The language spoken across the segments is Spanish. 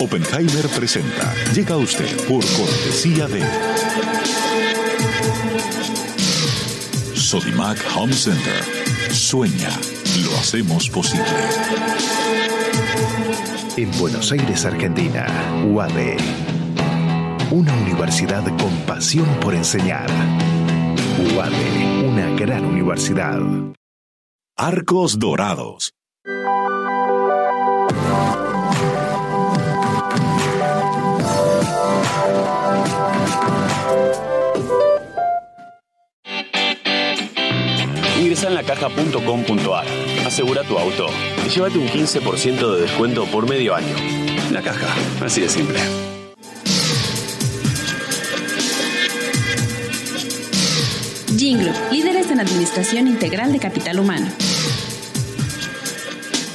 Oppenheimer presenta. Llega a usted por cortesía de Sodimac Home Center. Sueña, lo hacemos posible. En Buenos Aires, Argentina, UADE. Una universidad con pasión por enseñar. UADE, una gran universidad. Arcos Dorados. Ingresa en lacaja.com.ar, asegura tu auto y llévate un 15% de descuento por medio año. La caja, así de simple. Jinglo, líderes en administración integral de capital humano.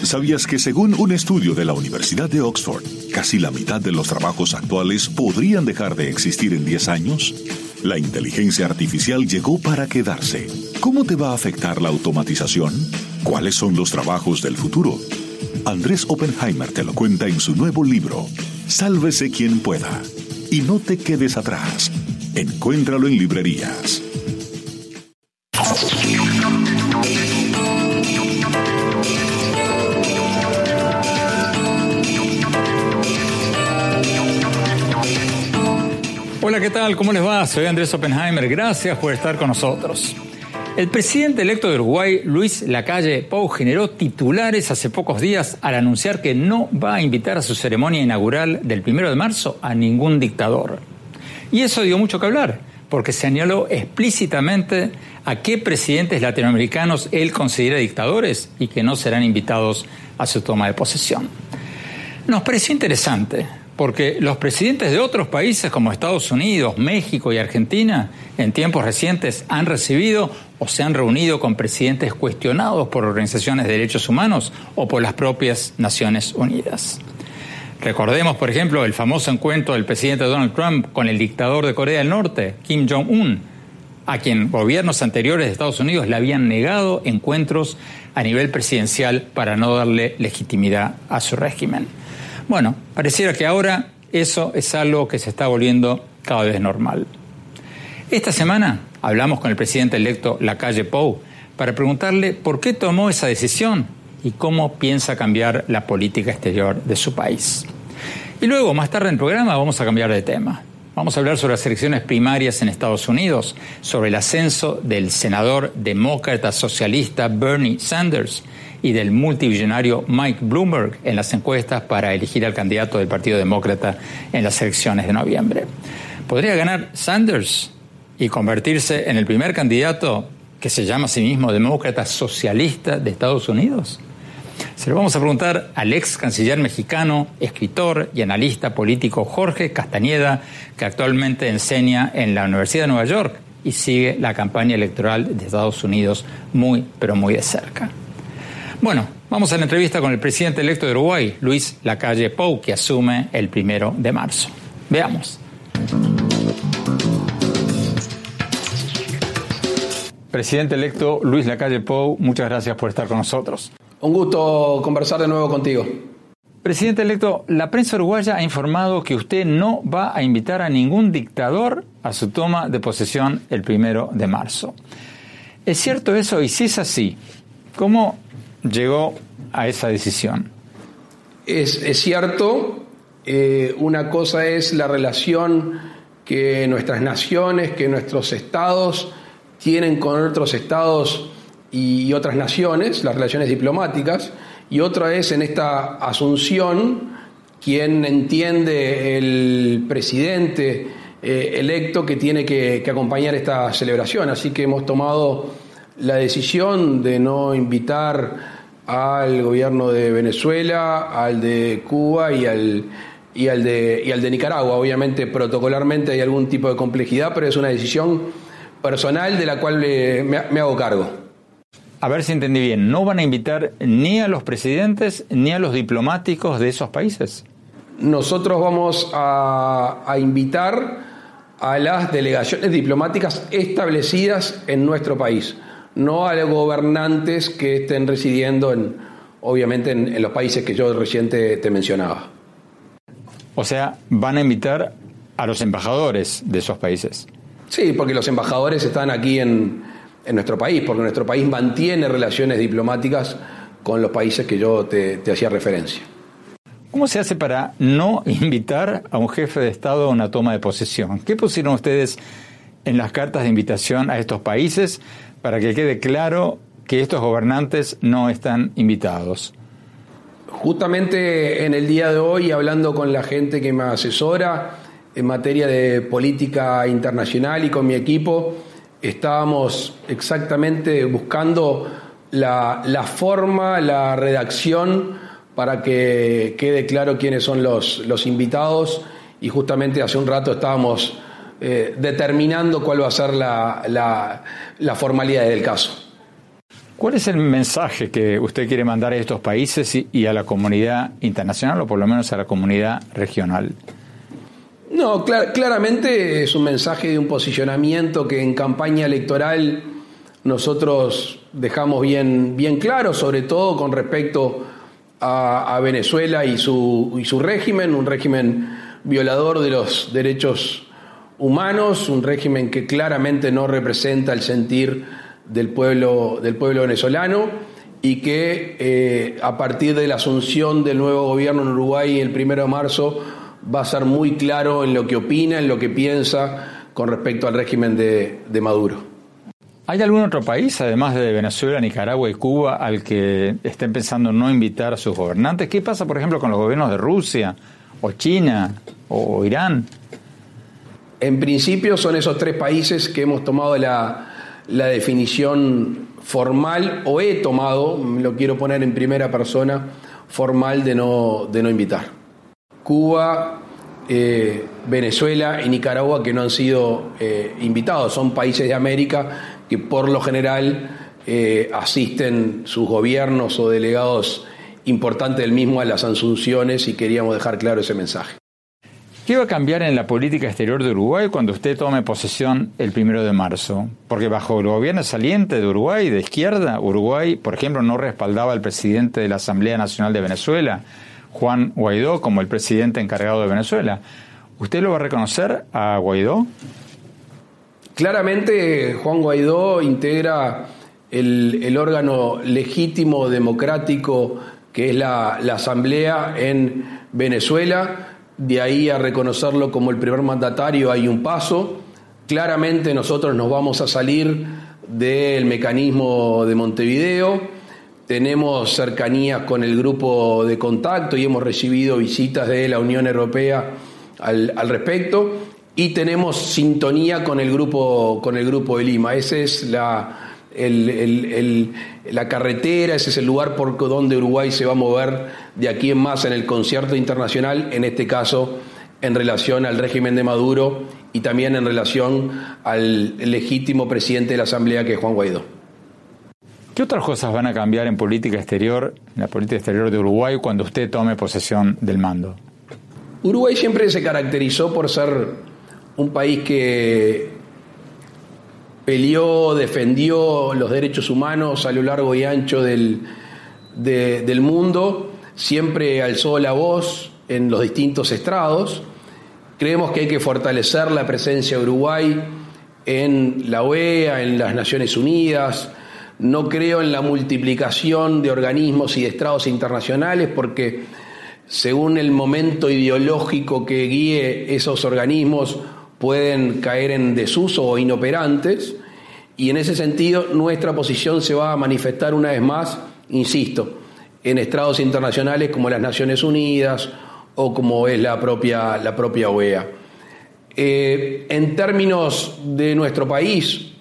¿Sabías que según un estudio de la Universidad de Oxford, casi la mitad de los trabajos actuales podrían dejar de existir en 10 años? La inteligencia artificial llegó para quedarse. ¿Cómo te va a afectar la automatización? ¿Cuáles son los trabajos del futuro? Andrés Oppenheimer te lo cuenta en su nuevo libro, Sálvese quien pueda. Y no te quedes atrás. Encuéntralo en librerías. Hola, ¿qué tal? ¿Cómo les va? Soy Andrés Oppenheimer. Gracias por estar con nosotros. El presidente electo de Uruguay, Luis Lacalle Pou, generó titulares hace pocos días al anunciar que no va a invitar a su ceremonia inaugural del primero de marzo a ningún dictador. Y eso dio mucho que hablar, porque señaló explícitamente a qué presidentes latinoamericanos él considera dictadores y que no serán invitados a su toma de posesión. Nos pareció interesante, porque los presidentes de otros países como Estados Unidos, México y Argentina en tiempos recientes han recibido o se han reunido con presidentes cuestionados por organizaciones de derechos humanos o por las propias Naciones Unidas. Recordemos, por ejemplo, el famoso encuentro del presidente Donald Trump con el dictador de Corea del Norte, Kim Jong-un, a quien gobiernos anteriores de Estados Unidos le habían negado encuentros a nivel presidencial para no darle legitimidad a su régimen. Bueno, pareciera que ahora eso es algo que se está volviendo cada vez normal. Esta semana hablamos con el presidente electo Lacalle Pou para preguntarle por qué tomó esa decisión y cómo piensa cambiar la política exterior de su país. Y luego, más tarde en el programa, vamos a cambiar de tema. Vamos a hablar sobre las elecciones primarias en Estados Unidos, sobre el ascenso del senador demócrata socialista Bernie Sanders y del multibillonario Mike Bloomberg en las encuestas para elegir al candidato del Partido Demócrata en las elecciones de noviembre. ¿Podría ganar Sanders y convertirse en el primer candidato que se llama a sí mismo demócrata socialista de Estados Unidos? Se lo vamos a preguntar al ex canciller mexicano, escritor y analista político Jorge Castañeda, que actualmente enseña en la Universidad de Nueva York y sigue la campaña electoral de Estados Unidos muy, pero muy de cerca. Bueno, vamos a la entrevista con el presidente electo de Uruguay, Luis Lacalle Pou, que asume el primero de marzo. Veamos. Presidente electo Luis Lacalle Pou, muchas gracias por estar con nosotros. Un gusto conversar de nuevo contigo. Presidente electo, la prensa uruguaya ha informado que usted no va a invitar a ningún dictador a su toma de posesión el primero de marzo. ¿Es cierto eso? Y si es así, ¿cómo llegó a esa decisión? Es, cierto, eh, una cosa es la relación que nuestras naciones, que nuestros estados tienen con otros estados y otras naciones, las relaciones diplomáticas, y otra es en esta asunción quien entiende el presidente eh, electo que tiene que acompañar esta celebración. Así que hemos tomado la decisión de no invitar al gobierno de Venezuela, al de Cuba y al, y al, de, y al de Nicaragua. Obviamente, protocolarmente hay algún tipo de complejidad, pero es una decisión personal de la cual me, me hago cargo. A ver si entendí bien, ¿no van a invitar ni a los presidentes ni a los diplomáticos de esos países? Nosotros vamos a, a invitar a las delegaciones diplomáticas establecidas en nuestro país, no a los gobernantes que estén residiendo en, obviamente en, los países que yo recién te, mencionaba. O sea, van a invitar a los embajadores de esos países. Sí, porque los embajadores están aquí en, en nuestro país, porque nuestro país mantiene relaciones diplomáticas con los países que yo te, te hacía referencia. ¿Cómo se hace para no invitar a un jefe de Estado a una toma de posesión? ¿Qué pusieron ustedes en las cartas de invitación a estos países para que quede claro que estos gobernantes no están invitados? Justamente en el día de hoy, hablando con la gente que me asesora en materia de política internacional y con mi equipo, estábamos exactamente buscando la, forma, la redacción, para que quede claro quiénes son los, los invitados y justamente hace un rato estábamos eh, determinando cuál va a ser la, la, formalidad del caso. ¿Cuál es el mensaje que usted quiere mandar a estos países y, a la comunidad internacional o por lo menos a la comunidad regional? No, claramente es un mensaje de un posicionamiento que en campaña electoral nosotros dejamos bien, bien claro, sobre todo con respecto a, Venezuela y su, y su régimen, un régimen violador de los derechos humanos, un régimen que claramente no representa el sentir del pueblo, del pueblo venezolano y que eh, a partir de la asunción del nuevo gobierno en Uruguay el primero de marzo va a ser muy claro en lo que opina, en lo que piensa con respecto al régimen de Maduro. ¿Hay algún otro país, además de Venezuela, Nicaragua y Cuba, al que estén pensando no invitar a sus gobernantes? ¿Qué pasa, por ejemplo, con los gobiernos de Rusia, o China, o Irán? En principio son esos tres países que hemos tomado la, definición formal, o he tomado, lo quiero poner en primera persona, formal de no, de no invitar. Cuba, eh, Venezuela y Nicaragua que no han sido eh, invitados, son países de América que por lo general eh, asisten sus gobiernos o delegados importantes del mismo a las asunciones y queríamos dejar claro ese mensaje. ¿Qué va a cambiar en la política exterior de Uruguay cuando usted tome posesión el primero de marzo? Porque bajo el gobierno saliente de Uruguay, de izquierda, Uruguay, por ejemplo, no respaldaba al presidente de la Asamblea Nacional de Venezuela, Juan Guaidó, como el presidente encargado de Venezuela. ¿Usted lo va a reconocer a Guaidó? Claramente Juan Guaidó integra el, órgano legítimo democrático que es la, Asamblea en Venezuela, de ahí a reconocerlo como el primer mandatario hay un paso. Claramente nosotros nos vamos a salir del mecanismo de Montevideo, tenemos cercanías con el grupo de contacto y hemos recibido visitas de la Unión Europea al, respecto y tenemos sintonía con el grupo, con el grupo de Lima. Esa es la, la carretera, ese es el lugar por donde Uruguay se va a mover de aquí en más en el concierto internacional, en este caso en relación al régimen de Maduro y también en relación al legítimo presidente de la Asamblea que es Juan Guaidó. ¿Qué otras cosas van a cambiar en política exterior, en la política exterior de Uruguay cuando usted tome posesión del mando? Uruguay siempre se caracterizó por ser un país que peleó, defendió los derechos humanos a lo largo y ancho del, del mundo, siempre alzó la voz en los distintos estrados. Creemos que hay que fortalecer la presencia de Uruguay en la OEA, en las Naciones Unidas. No creo en la multiplicación de organismos y de estrados internacionales porque según el momento ideológico que guíe esos organismos, pueden caer en desuso o inoperantes y en ese sentido nuestra posición se va a manifestar una vez más, insisto, en estrados internacionales como las Naciones Unidas o como es la propia, la propia OEA. Eh, en términos de nuestro país,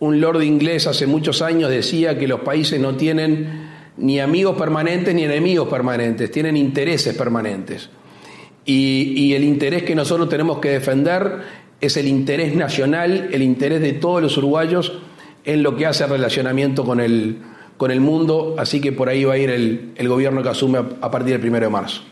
un lord inglés hace muchos años decía que los países no tienen ni amigos permanentes ni enemigos permanentes, tienen intereses permanentes. Y, el interés que nosotros tenemos que defender es el interés nacional, el interés de todos los uruguayos en lo que hace relacionamiento con el, con el mundo, así que por ahí va a ir el, el gobierno que asume a partir del primero de marzo.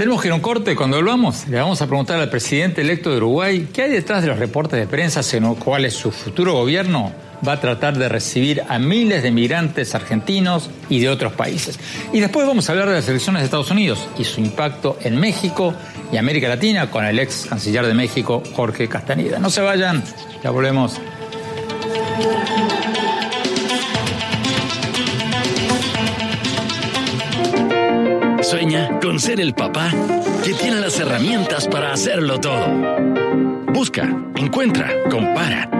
Tenemos que ir a un corte. Cuando volvamos, le vamos a preguntar al presidente electo de Uruguay qué hay detrás de los reportes de prensa en los cuales su futuro gobierno va a tratar de recibir a miles de migrantes argentinos y de otros países. Y después vamos a hablar de las elecciones de Estados Unidos y su impacto en México y América Latina con el ex canciller de México, Jorge Castaneda. No se vayan, ya volvemos. Sueña con ser el papá que tiene las herramientas para hacerlo todo. Busca, encuentra, compara.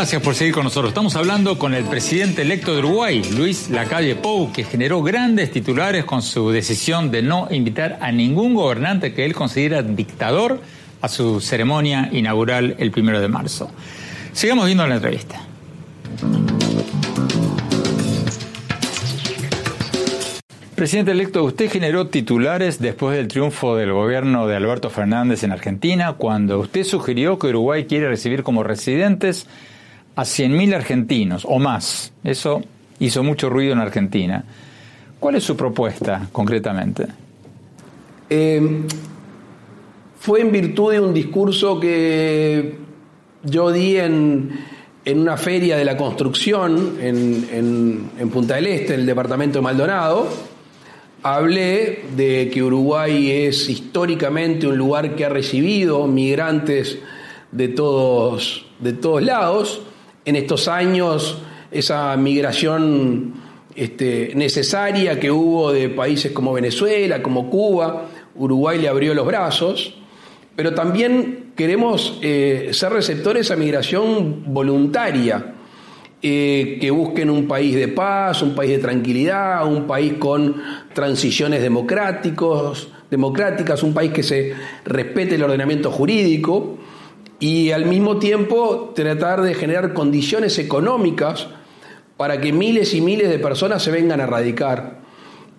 Gracias por seguir con nosotros. Estamos hablando con el presidente electo de Uruguay, Luis Lacalle Pou, que generó grandes titulares con su decisión de no invitar a ningún gobernante que él considera dictador a su ceremonia inaugural el primero de marzo. Sigamos viendo la entrevista. Presidente electo, usted generó titulares después del triunfo del gobierno de Alberto Fernández en Argentina, cuando usted sugirió que Uruguay quiere recibir como residentes a 100.000 argentinos o más. Eso hizo mucho ruido en Argentina. ¿Cuál es su propuesta concretamente? Eh, fue en virtud de un discurso que yo di en, una feria de la construcción en, en Punta del Este, en el departamento de Maldonado. Hablé de que Uruguay es históricamente un lugar que ha recibido migrantes de todos, de todos lados en estos años esa migración este, necesaria que hubo de países como Venezuela, como Cuba, Uruguay le abrió los brazos, pero también queremos eh, ser receptores a migración voluntaria, eh, que busquen un país de paz, un país de tranquilidad, un país con transiciones democráticos, democráticas, un país que se respete el ordenamiento jurídico y al mismo tiempo tratar de generar condiciones económicas para que miles y miles de personas se vengan a radicar.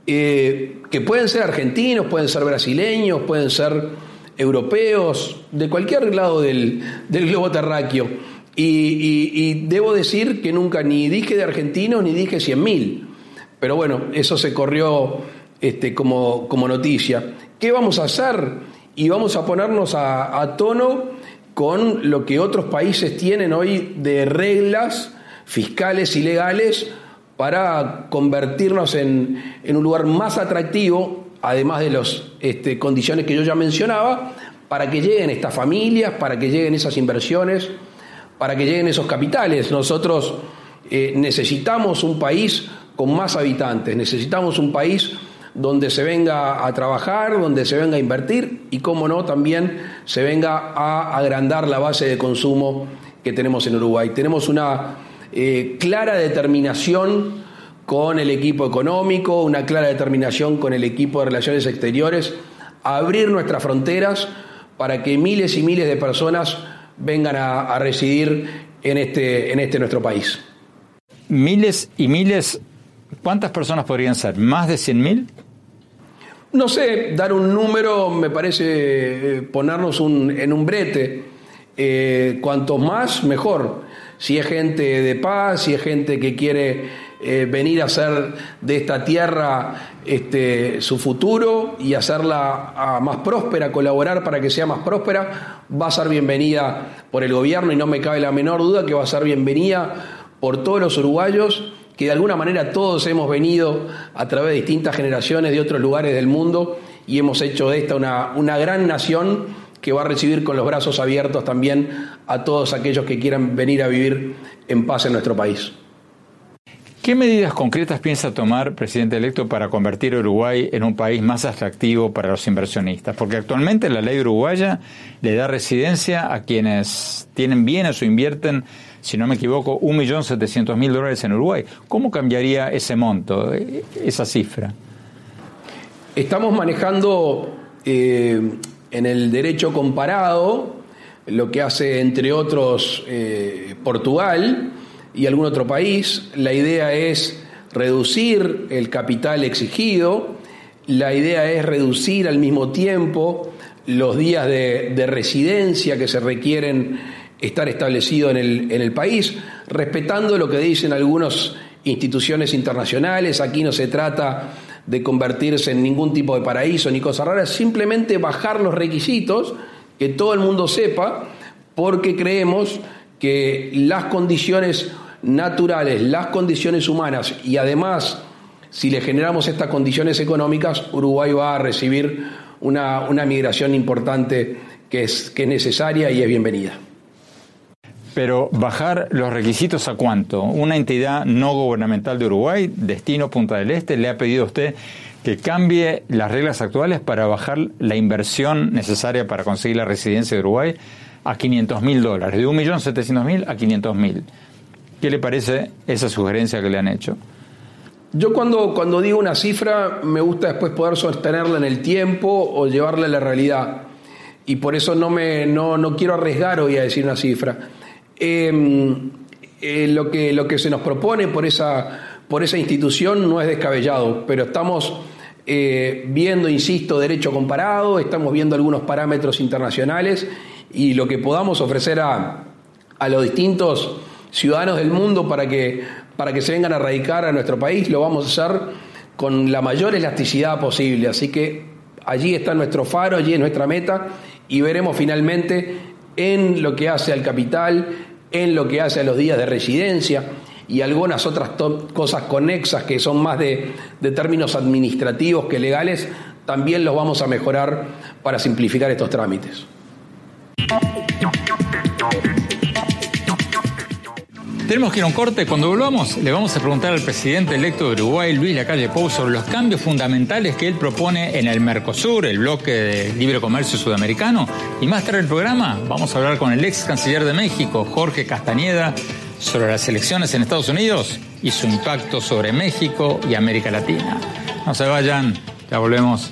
Eh, que pueden ser argentinos, pueden ser brasileños, pueden ser europeos, de cualquier lado del, globo terráqueo. Y, debo decir que nunca ni dije de argentinos ni dije 100.000. Pero bueno, eso se corrió este, como, como noticia. ¿Qué vamos a hacer? Y vamos a ponernos a tono con lo que otros países tienen hoy de reglas fiscales y legales para convertirnos en, un lugar más atractivo, además de las este, condiciones que yo ya mencionaba, para que lleguen estas familias, para que lleguen esas inversiones, para que lleguen esos capitales. Nosotros eh, necesitamos un país con más habitantes, necesitamos un país donde se venga a trabajar, donde se venga a invertir y, cómo no, también se venga a agrandar la base de consumo que tenemos en Uruguay. Tenemos una eh, clara determinación con el equipo económico, una clara determinación con el equipo de relaciones exteriores, a abrir nuestras fronteras para que miles y miles de personas vengan a, a residir en este, en este nuestro país. Miles y miles ¿Cuántas personas podrían ser? ¿Más de 100.000? No sé, dar un número me parece eh, ponernos en un brete. Eh, cuanto más, mejor. Si es gente de paz, si es gente que quiere eh, venir a hacer de esta tierra este, su futuro y hacerla ah, más próspera, colaborar para que sea más próspera, va a ser bienvenida por el gobierno y no me cabe la menor duda que va a ser bienvenida por todos los uruguayos que de alguna manera todos hemos venido a través de distintas generaciones de otros lugares del mundo y hemos hecho de esta una, una gran nación que va a recibir con los brazos abiertos también a todos aquellos que quieran venir a vivir en paz en nuestro país. ¿Qué medidas concretas piensa tomar, presidente electo, para convertir Uruguay en un país más atractivo para los inversionistas? Porque actualmente la ley uruguaya le da residencia a quienes tienen bienes o invierten, si no me equivoco, 1.700.000 dólares en Uruguay. ¿Cómo cambiaría ese monto, esa cifra? Estamos manejando eh, en el derecho comparado lo que hace, entre otros, eh, Portugal y algún otro país. La idea es reducir el capital exigido, la idea es reducir al mismo tiempo los días de, residencia que se requieren estar establecidos en el, en el país, respetando lo que dicen algunas instituciones internacionales. Aquí no se trata de convertirse en ningún tipo de paraíso ni cosas raras, simplemente bajar los requisitos, que todo el mundo sepa, porque creemos que las condiciones naturales, las condiciones humanas y además si le generamos estas condiciones económicas, Uruguay va a recibir una, migración importante que es, que es necesaria y es bienvenida. Pero bajar los requisitos a cuánto? Una entidad no gubernamental de Uruguay, Destino Punta del Este, le ha pedido a usted que cambie las reglas actuales para bajar la inversión necesaria para conseguir la residencia de Uruguay a 500 mil dólares, de 1.700.000 a 500 mil. ¿Qué le parece esa sugerencia que le han hecho? Yo cuando, cuando digo una cifra me gusta después poder sostenerla en el tiempo o llevarla a la realidad. Y por eso no, me, no, no quiero arriesgar hoy a decir una cifra. Em, eh, lo, que, lo que se nos propone por esa, por esa institución no es descabellado, pero estamos eh, viendo, insisto, derecho comparado, estamos viendo algunos parámetros internacionales y lo que podamos ofrecer a, a los distintos ciudadanos del mundo para que, para que se vengan a radicar a nuestro país, lo vamos a hacer con la mayor elasticidad posible. Así que allí está nuestro faro, allí es nuestra meta y veremos finalmente en lo que hace al capital, en lo que hace a los días de residencia y algunas otras cosas conexas que son más de, términos administrativos que legales, también los vamos a mejorar para simplificar estos trámites. Tenemos que ir a un corte. Cuando volvamos, le vamos a preguntar al presidente electo de Uruguay, Luis Lacalle Pou, sobre los cambios fundamentales que él propone en el Mercosur, el bloque de libre comercio sudamericano. Y más tarde el programa, vamos a hablar con el ex canciller de México, Jorge Castañeda, sobre las elecciones en Estados Unidos y su impacto sobre México y América Latina. No se vayan, ya volvemos.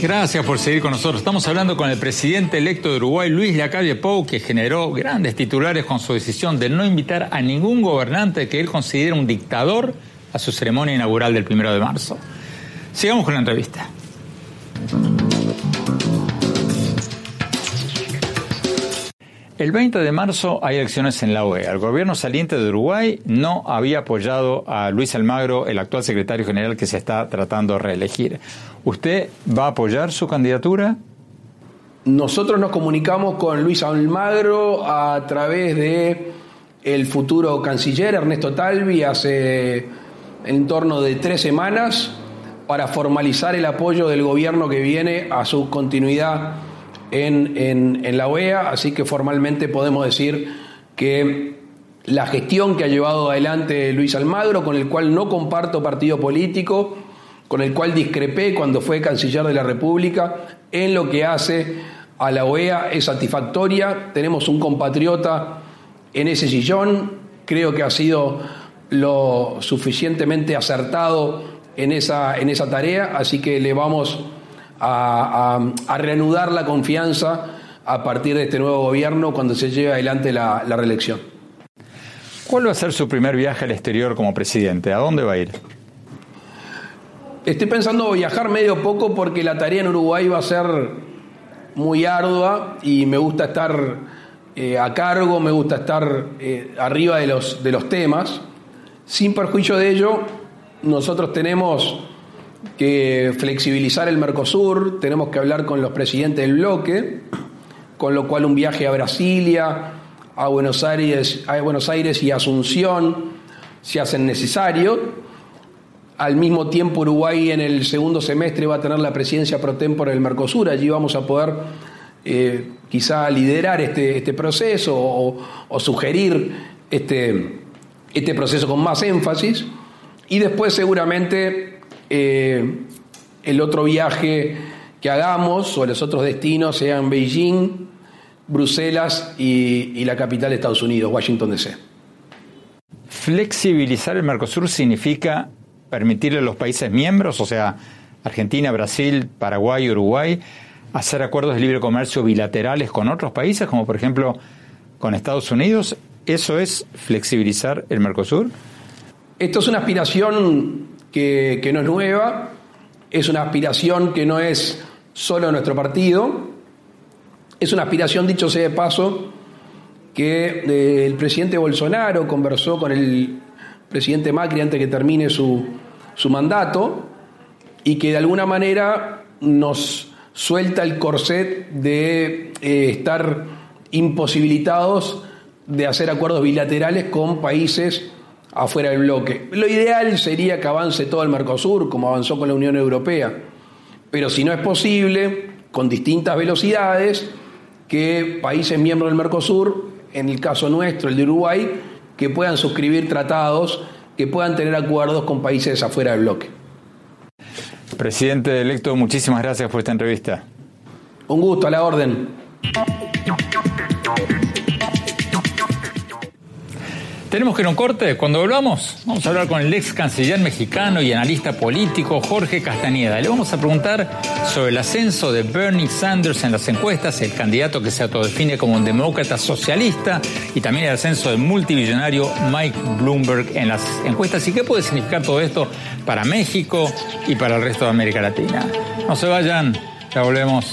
Gracias por seguir con nosotros. Estamos hablando con el presidente electo de Uruguay, Luis Lacalle Pou, que generó grandes titulares con su decisión de no invitar a ningún gobernante que él considera un dictador a su ceremonia inaugural del primero de marzo. Sigamos con la entrevista. El 20 de marzo hay elecciones en la OEA. El gobierno saliente de Uruguay no había apoyado a Luis Almagro, el actual secretario general que se está tratando de reelegir. ¿Usted va a apoyar su candidatura? Nosotros nos comunicamos con Luis Almagro a través de el futuro canciller Ernesto Talvi hace en torno de tres semanas para formalizar el apoyo del gobierno que viene a su continuidad en, la OEA, así que formalmente podemos decir que la gestión que ha llevado adelante Luis Almagro, con el cual no comparto partido político, con el cual discrepé cuando fue canciller de la República, en lo que hace a la OEA es satisfactoria. Tenemos un compatriota en ese sillón. Creo que ha sido lo suficientemente acertado en esa, en esa tarea, así que le vamos a, reanudar la confianza a partir de este nuevo gobierno cuando se lleve adelante la, la reelección. ¿Cuál va a ser su primer viaje al exterior como presidente? ¿A dónde va a ir? Estoy pensando viajar medio poco porque la tarea en Uruguay va a ser muy ardua y me gusta estar eh, a cargo, me gusta estar eh, arriba de los, de los temas. Sin perjuicio de ello, nosotros tenemos que flexibilizar el Mercosur, tenemos que hablar con los presidentes del bloque, con lo cual un viaje a Brasilia, a Buenos Aires, a Buenos Aires y Asunción se hacen necesarios. Al mismo tiempo, Uruguay en el segundo semestre va a tener la presidencia pro tempore del Mercosur. Allí vamos a poder eh, quizá liderar este, este proceso o, sugerir este, este proceso con más énfasis. Y después seguramente eh, el otro viaje que hagamos o los otros destinos sean Beijing, Bruselas y, y la capital de Estados Unidos, Washington DC. Flexibilizar el Mercosur significa permitirle a los países miembros, o sea, Argentina, Brasil, Paraguay, Uruguay, hacer acuerdos de libre comercio bilaterales con otros países, como por ejemplo con Estados Unidos. ¿Eso es flexibilizar el Mercosur? Esto es una aspiración que, no es nueva, es una aspiración que no es solo nuestro partido, es una aspiración, dicho sea de paso, que eh, el presidente Bolsonaro conversó con el presidente Macri antes que termine su, su mandato y que de alguna manera nos suelta el corset de eh, estar imposibilitados de hacer acuerdos bilaterales con países afuera del bloque. Lo ideal sería que avance todo el Mercosur, como avanzó con la Unión Europea, pero si no es posible, con distintas velocidades, que países miembros del Mercosur, en el caso nuestro, el de Uruguay, que puedan suscribir tratados, que puedan tener acuerdos con países afuera del bloque. Presidente electo, muchísimas gracias por esta entrevista. Un gusto, a la orden. Tenemos que ir a un corte. Cuando volvamos, vamos a hablar con el ex canciller mexicano y analista político Jorge Castañeda. Le vamos a preguntar sobre el ascenso de Bernie Sanders en las encuestas, el candidato que se autodefine como un demócrata socialista, y también el ascenso del multimillonario Mike Bloomberg en las encuestas. ¿Y qué puede significar todo esto para México y para el resto de América Latina? No se vayan, ya volvemos.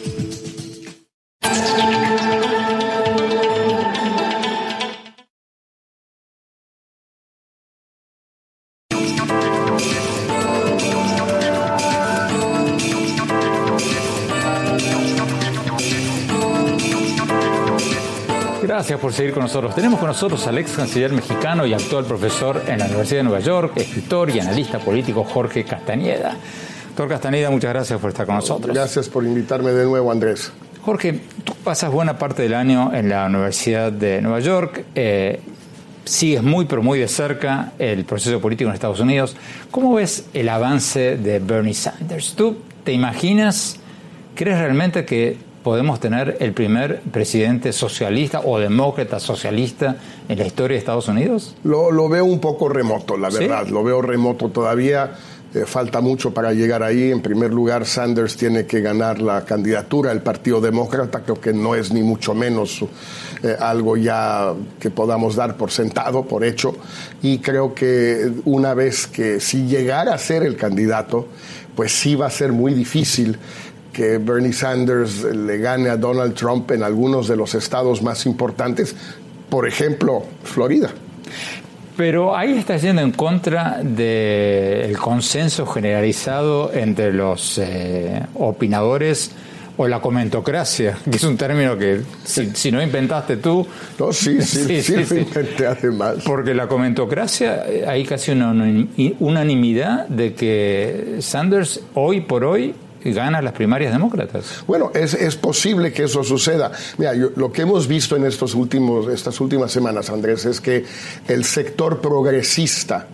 Seguir con nosotros. Tenemos con nosotros al ex canciller mexicano y actual profesor en la Universidad de Nueva York, escritor y analista político Jorge Castañeda. Doctor Castañeda, muchas gracias por estar con nosotros. Gracias por invitarme de nuevo, Andrés. Jorge, tú pasas buena parte del año en la Universidad de Nueva York. Eh, sigues muy, pero muy de cerca el proceso político en Estados Unidos. ¿Cómo ves el avance de Bernie Sanders? ¿Tú te imaginas, crees realmente que podemos tener el primer presidente socialista o demócrata socialista en la historia de Estados Unidos? Lo, veo un poco remoto, la verdad, lo veo remoto todavía. Eh, falta mucho para llegar ahí. En primer lugar, Sanders tiene que ganar la candidatura del Partido Demócrata. Creo que no es ni mucho menos eh, algo ya que podamos dar por sentado, por hecho. Y creo que una vez que si llegara a ser el candidato, pues sí va a ser muy difícil que Bernie Sanders le gane a Donald Trump en algunos de los estados más importantes, por ejemplo, Florida. Pero ahí está yendo en contra del consenso generalizado entre los eh, opinadores o la comentocracia, que es un término que si, no inventaste tú... No, sí, sí, sí, sí, inventé además. Porque la comentocracia, eh, hay casi una unanimidad de que Sanders hoy por hoy gana las primarias demócratas. Bueno, es, es posible que eso suceda. Mira, lo que hemos visto en estos últimos, estas últimas semanas, Andrés, es que el sector progresista,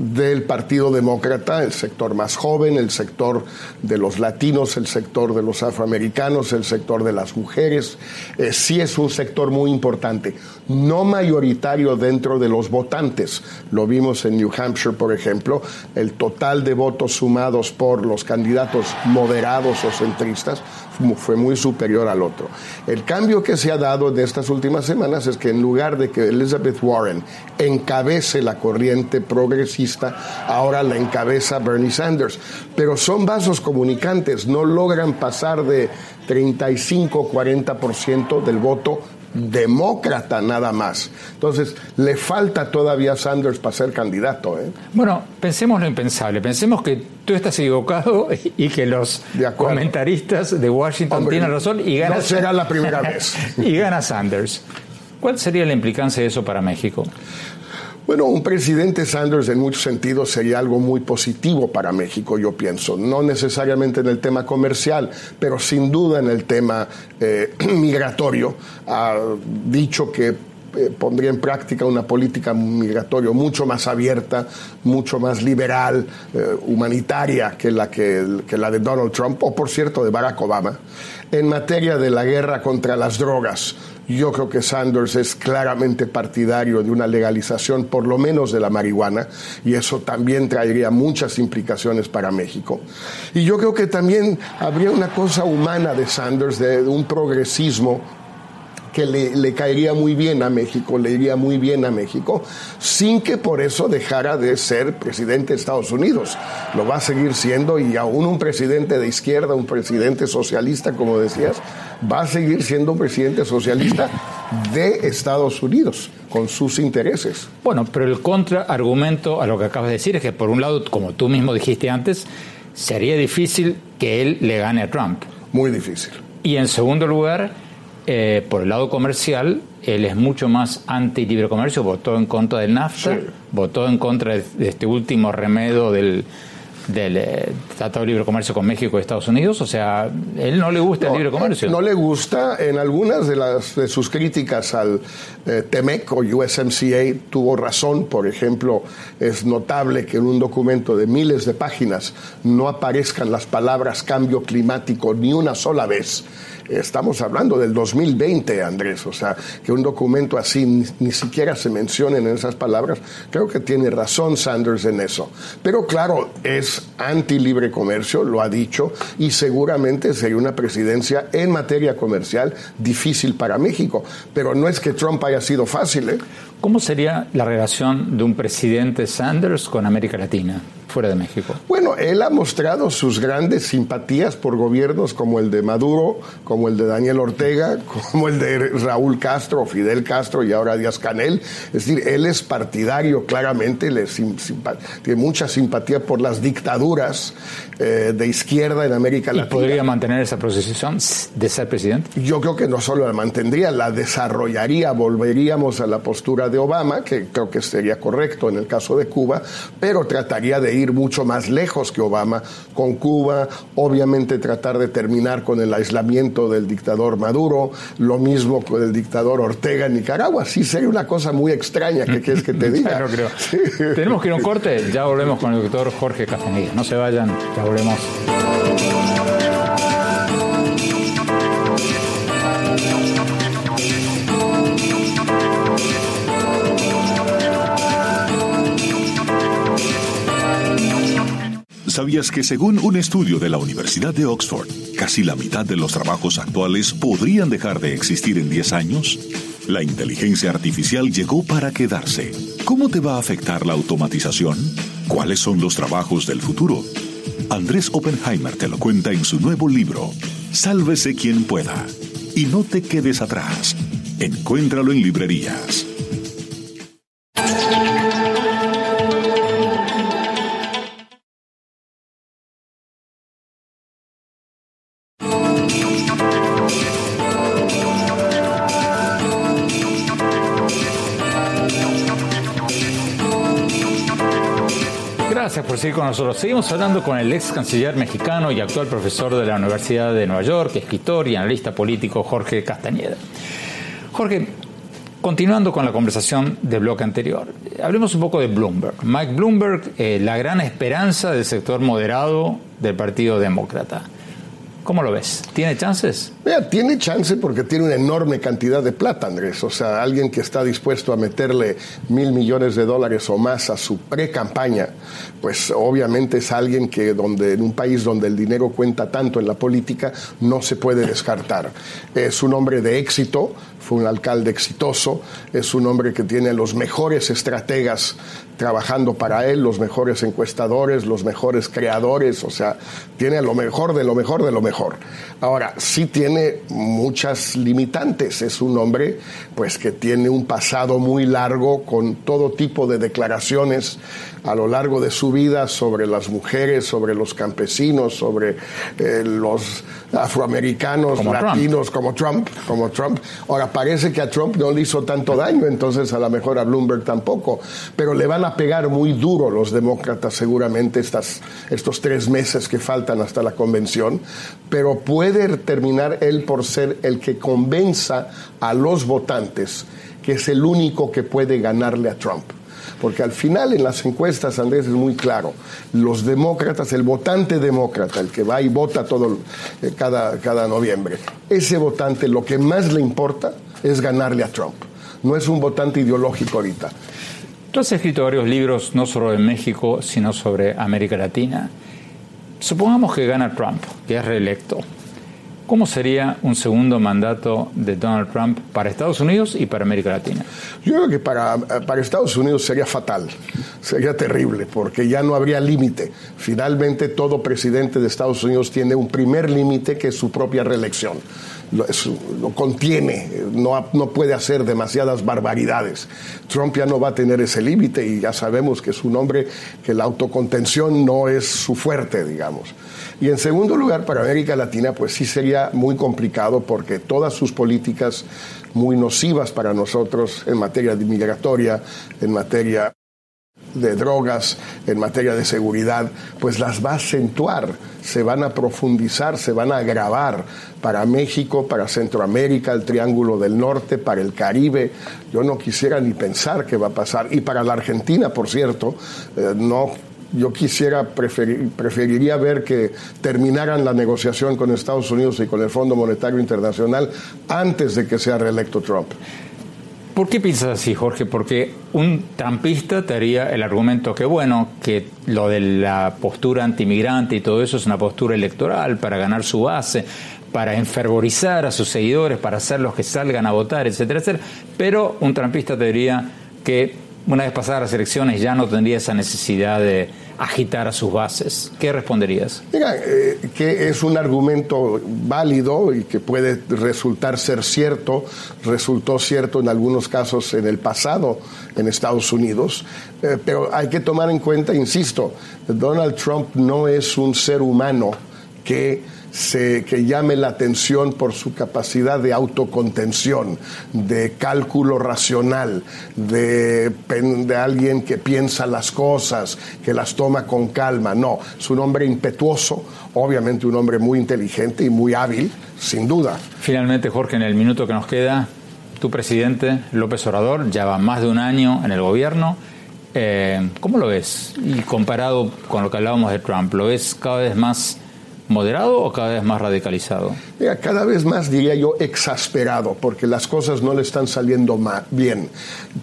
del Partido Demócrata, el sector más joven, el sector de los latinos, el sector de los afroamericanos, el sector de las mujeres. Eh, sí es un sector muy importante, no mayoritario dentro de los votantes. Lo vimos en New Hampshire, por ejemplo, el total de votos sumados por los candidatos moderados o centristas fue muy superior al otro. El cambio que se ha dado en estas últimas semanas es que en lugar de que Elizabeth Warren encabece la corriente progresista, ahora la encabeza Bernie Sanders. Pero son vasos comunicantes, no logran pasar de 35-40% del voto demócrata nada más. Entonces, le falta todavía a Sanders para ser candidato. ¿eh? Bueno, pensemos lo impensable. Pensemos que tú estás equivocado y que los comentaristas de Washington tienen razón y gana. No será la primera vez. y gana Sanders. ¿Cuál sería la implicancia de eso para México? Bueno, un presidente Sanders en muchos sentidos sería algo muy positivo para México, yo pienso. No necesariamente en el tema comercial, pero sin duda en el tema eh, migratorio. Ha dicho que eh, pondría en práctica una política migratoria mucho más abierta, mucho más liberal, eh, humanitaria que la, que, que la de Donald Trump, o por cierto de Barack Obama. En materia de la guerra contra las drogas, yo creo que Sanders es claramente partidario de una legalización, por lo menos de la marihuana, y eso también traería muchas implicaciones para México. Y yo creo que también habría una cosa humana de Sanders, de, un progresismo que le, le, caería muy bien a México, le iría muy bien a México, sin que por eso dejara de ser presidente de Estados Unidos. Lo va a seguir siendo y aún un presidente de izquierda, un presidente socialista, como decías, va a seguir siendo un presidente socialista de Estados Unidos, con sus intereses. Bueno, pero el contraargumento a lo que acabas de decir es que, por un lado, como tú mismo dijiste antes, sería difícil que él le gane a Trump. Muy difícil. Y en segundo lugar, eh, por el lado comercial, él es mucho más anti-libre comercio, votó en contra del NAFTA, votó en contra de este último remedio del del eh, Tratado de Libre Comercio con México y Estados Unidos? O sea, él no le gusta el libre comercio. No le gusta. En algunas de, las, de sus críticas al eh, TEMEC o USMCA tuvo razón. Por ejemplo, es notable que en un documento de miles de páginas no aparezcan las palabras cambio climático ni una sola vez. Estamos hablando del 2020, Andrés, o sea, que un documento así ni, siquiera se mencionen en esas palabras, creo que tiene razón Sanders en eso. Pero claro, es anti libre comercio, lo ha dicho, y seguramente sería una presidencia en materia comercial difícil para México. Pero no es que Trump haya sido fácil, ¿eh? ¿Cómo sería la relación de un presidente Sanders con América Latina? Fuera de México? Bueno, él ha mostrado sus grandes simpatías por gobiernos como el de Maduro, como el de Daniel Ortega, como el de Raúl Castro, Fidel Castro y ahora Díaz Canel. Es decir, él es partidario claramente, le tiene mucha simpatía por las dictaduras eh, de izquierda en América Latina. ¿Y podría mantener esa posición de ser presidente? Yo creo que no solo la mantendría, la desarrollaría, volveríamos a la postura de Obama, que creo que sería correcto en el caso de Cuba, pero trataría de ir mucho más lejos que Obama con Cuba, obviamente tratar de terminar con el aislamiento del dictador Maduro, lo mismo con el dictador Ortega en Nicaragua. Sí sería una cosa muy extraña que quieres que te diga. creo. Tenemos que ir a un corte, ya volvemos con el doctor Jorge Castaneda. No se vayan, ya ¿Sabías que según un estudio de la Universidad de Oxford, casi la mitad de los trabajos actuales podrían dejar de existir en 10 años? La inteligencia artificial llegó para quedarse. ¿Cómo te va a afectar la automatización? ¿Cuáles son los trabajos del futuro? Andrés Oppenheimer te lo cuenta en su nuevo libro, Sálvese quien pueda. Y no te quedes atrás. Encuéntralo en librerías. Gracias por seguir con nosotros. Seguimos hablando con el ex canciller mexicano y actual profesor de la Universidad de Nueva York, escritor y analista político Jorge Castañeda. Jorge, continuando con la conversación del bloque anterior, hablemos un poco de Bloomberg. Mike Bloomberg, eh, la gran esperanza del sector moderado del Partido Demócrata. ¿Cómo lo ves? ¿Tiene chances? Mira, tiene chance porque tiene una enorme cantidad de plata, Andrés. O sea, alguien que está dispuesto a meterle mil millones de dólares o más a su pre-campaña, pues obviamente es alguien que donde, en un país donde el dinero cuenta tanto en la política, no se puede descartar. Es un hombre de éxito, fue un alcalde exitoso, es un hombre que tiene los mejores estrategas trabajando para él, los mejores encuestadores, los mejores creadores, o sea, tiene lo mejor de lo mejor de lo mejor. Ahora, sí tiene muchas limitantes, es un hombre pues que tiene un pasado muy largo con todo tipo de declaraciones a lo largo de su vida sobre las mujeres, sobre los campesinos, sobre eh, los afroamericanos, latinos, como Trump, como Trump. Ahora, parece que a Trump no le hizo tanto daño, entonces a lo mejor a Bloomberg tampoco, pero le van a pegar muy duro los demócratas seguramente estas, estos tres meses que faltan hasta la convención, pero puede terminar él por ser el que convenza a los votantes que es el único que puede ganarle a Trump. Porque al final en las encuestas, Andrés, es muy claro, los demócratas, el votante demócrata, el que va y vota todo eh, cada, cada noviembre, ese votante lo que más le importa es ganarle a Trump. No es un votante ideológico ahorita. Tú has escrito varios libros, no solo en México, sino sobre América Latina. Supongamos que gana Trump, que es reelecto. ¿Cómo sería un segundo mandato de Donald Trump para Estados Unidos y para América Latina? Yo creo que para, para Estados Unidos sería fatal, sería terrible, porque ya no habría límite. Finalmente, todo presidente de Estados Unidos tiene un primer límite que es su propia reelección. Lo, contiene, no, no puede hacer demasiadas barbaridades. Trump ya no va a tener ese límite y ya sabemos que es un hombre que la autocontención no es su fuerte, digamos. Y en segundo lugar, para América Latina, pues sí sería muy complicado porque todas sus políticas muy nocivas para nosotros en materia de migratoria, en materia de drogas, en materia de seguridad, pues las va a acentuar, se van a profundizar, se van a agravar para México, para Centroamérica, el Triángulo del Norte, para el Caribe. Yo no quisiera ni pensar qué va a pasar. Y para la Argentina, por cierto, eh, no yo quisiera, preferir, preferiría ver que terminaran la negociación con Estados Unidos y con el Fondo Monetario Internacional antes de que sea reelecto Trump. ¿Por qué piensas así, Jorge? Porque un trampista te haría el argumento que, bueno, que lo de la postura antimigrante y todo eso es una postura electoral para ganar su base, para enfervorizar a sus seguidores, para hacerlos que salgan a votar, etcétera, etcétera. Pero un trampista te diría que una vez pasadas las elecciones ya no tendría esa necesidad de agitar a sus bases. ¿Qué responderías? Mira, eh, que es un argumento válido y que puede resultar ser cierto, resultó cierto en algunos casos en el pasado en Estados Unidos, eh, pero hay que tomar en cuenta, insisto, Donald Trump no es un ser humano que se, que llame la atención por su capacidad de autocontención, de cálculo racional, de, alguien que piensa las cosas, que las toma con calma. No, es un hombre impetuoso, obviamente un hombre muy inteligente y muy hábil, sin duda. Finalmente, Jorge, en el minuto que nos queda, tu presidente, López Obrador, ya va más de un año en el gobierno. Eh, ¿Cómo lo ves? Y comparado con lo que hablábamos de Trump, ¿lo ves cada vez más moderado o cada vez más radicalizado? Mira, cada vez más diría yo exasperado, porque las cosas no le están saliendo bien.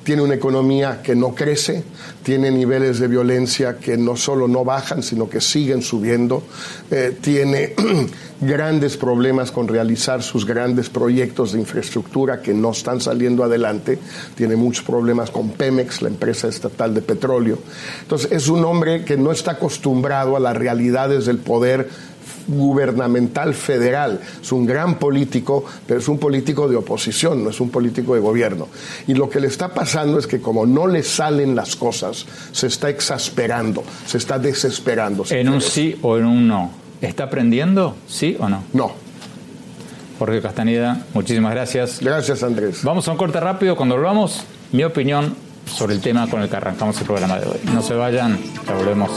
Tiene una economía que no crece, tiene niveles de violencia que no solo no bajan, sino que siguen subiendo, eh, tiene grandes problemas con realizar sus grandes proyectos de infraestructura que no están saliendo adelante, tiene muchos problemas con Pemex, la empresa estatal de petróleo. Entonces es un hombre que no está acostumbrado a las realidades del poder gubernamental federal. Es un gran político, pero es un político de oposición, no es un político de gobierno. Y lo que le está pasando es que como no le salen las cosas, se está exasperando, se está desesperando. ¿En un sí o en un no? ¿Está aprendiendo? ¿Sí o no? No. Jorge Castaneda, muchísimas gracias. Gracias, Andrés. Vamos a un corte rápido. Cuando volvamos, mi opinión sobre el tema con el que arrancamos el programa de hoy. No se vayan, ya volvemos.